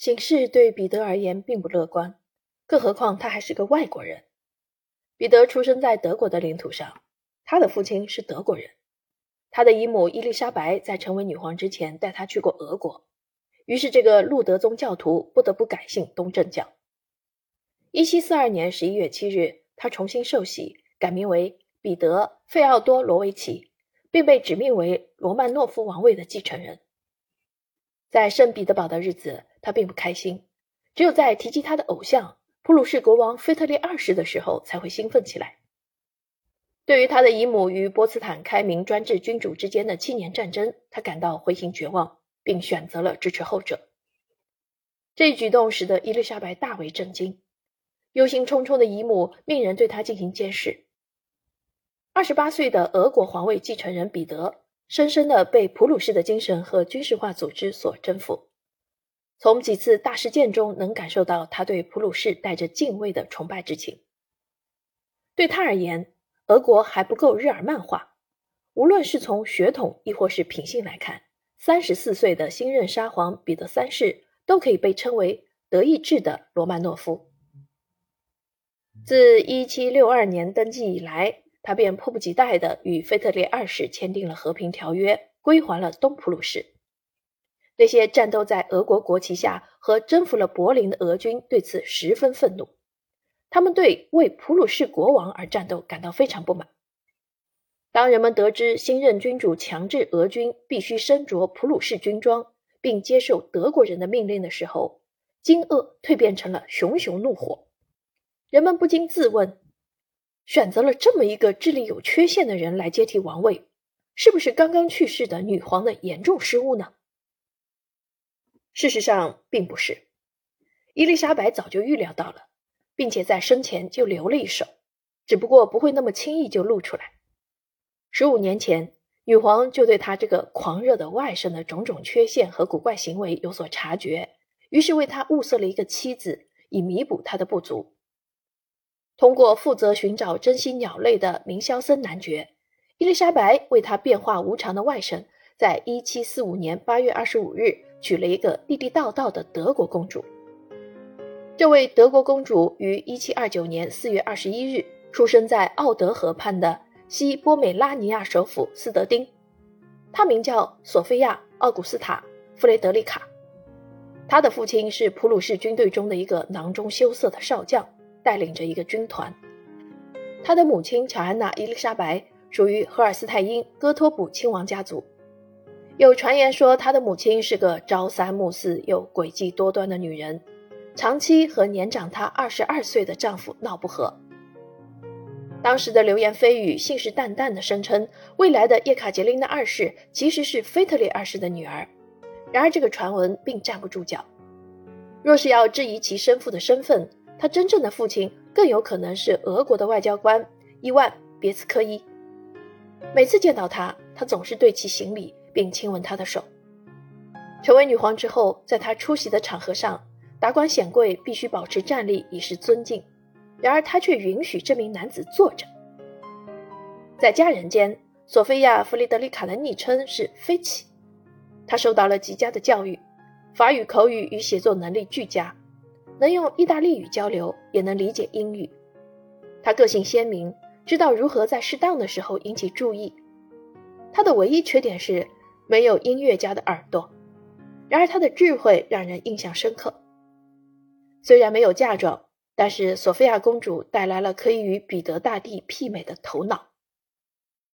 形势对彼得而言并不乐观，更何况他还是个外国人。彼得出生在德国的领土上，他的父亲是德国人。他的姨母伊丽莎白在成为女皇之前带他去过俄国，于是这个路德宗教徒不得不改信东正教。一七四二年十一月七日，他重新受洗，改名为彼得·费奥多罗维奇，并被指命为罗曼诺夫王位的继承人。在圣彼得堡的日子，他并不开心，只有在提及他的偶像普鲁士国王腓特烈二世的时候才会兴奋起来。对于他的姨母与波茨坦开明专制君主之间的七年战争，他感到灰心绝望，并选择了支持后者。这一举动使得伊丽莎白大为震惊。忧心忡忡的姨母命人对他进行监视。二十八岁的俄国皇位继承人彼得，深深的被普鲁士的精神和军事化组织所征服。从几次大事件中，能感受到他对普鲁士带着敬畏的崇拜之情。对他而言，俄国还不够日耳曼化。无论是从血统亦或是品性来看，三十四岁的新任沙皇彼得三世都可以被称为德意志的罗曼诺夫。自1762年登基以来，他便迫不及待地与腓特烈二世签订了和平条约，归还了东普鲁士。那些战斗在俄国国旗下和征服了柏林的俄军对此十分愤怒，他们对为普鲁士国王而战斗感到非常不满。当人们得知新任君主强制俄军必须身着普鲁士军装，并接受德国人的命令的时候，惊愕蜕变成了熊熊怒火。人们不禁自问：选择了这么一个智力有缺陷的人来接替王位，是不是刚刚去世的女皇的严重失误呢？事实上，并不是。伊丽莎白早就预料到了，并且在生前就留了一手，只不过不会那么轻易就露出来。十五年前，女皇就对她这个狂热的外甥的种种缺陷和古怪行为有所察觉，于是为他物色了一个妻子，以弥补他的不足。通过负责寻找珍稀鸟类的明肖森男爵，伊丽莎白为他变化无常的外甥，在一七四五年八月二十五日娶了一个地地道道的德国公主。这位德国公主于一七二九年四月二十一日出生在奥德河畔的西波美拉尼亚首府斯德丁，她名叫索菲亚·奥古斯塔·弗雷德里卡。她的父亲是普鲁士军队中的一个囊中羞涩的少将。带领着一个军团。他的母亲乔安娜·伊丽莎白属于赫尔斯泰因戈托普亲王家族。有传言说，他的母亲是个朝三暮四又诡计多端的女人，长期和年长她二十二岁的丈夫闹不和。当时的流言蜚语信誓旦旦地声称，未来的叶卡捷琳娜二世其实是菲特烈二世的女儿。然而，这个传闻并站不住脚。若是要质疑其生父的身份，他真正的父亲更有可能是俄国的外交官伊万别茨科伊。每次见到他，他总是对其行礼，并亲吻他的手。成为女皇之后，在她出席的场合上，达官显贵必须保持站立以示尊敬，然而她却允许这名男子坐着。在家人间，索菲亚·弗里德里卡的昵称是“飞起”。她受到了极佳的教育，法语口语与写作能力俱佳。能用意大利语交流，也能理解英语。他个性鲜明，知道如何在适当的时候引起注意。他的唯一缺点是没有音乐家的耳朵，然而他的智慧让人印象深刻。虽然没有嫁妆，但是索菲亚公主带来了可以与彼得大帝媲美的头脑。